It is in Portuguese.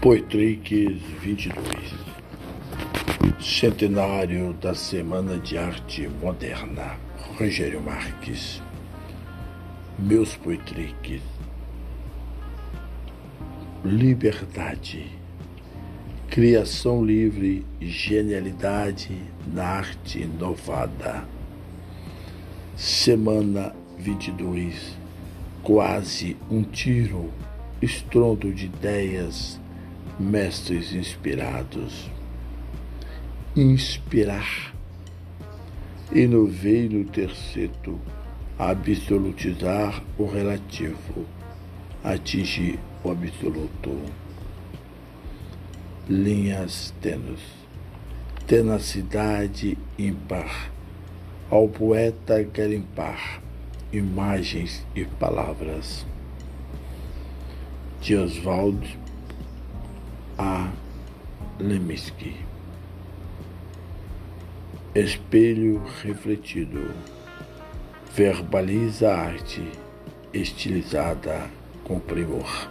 Poetrix 22 Centenário da Semana de Arte Moderna. Rogério Marques. Meus Poetrix Liberdade. Criação livre, genialidade na arte inovada. Semana 22 Quase um tiro, estrondo de ideias mestres inspirados. Inspirar. Inovei no terceto, absolutizar o relativo, atingir o absoluto. Linhas tênues. Tenacidade ímpar. Ao poeta garimpar imagens e palavras. De Oswald a Leminski. Espelho refletido verbaliza a arte estilizada com primor.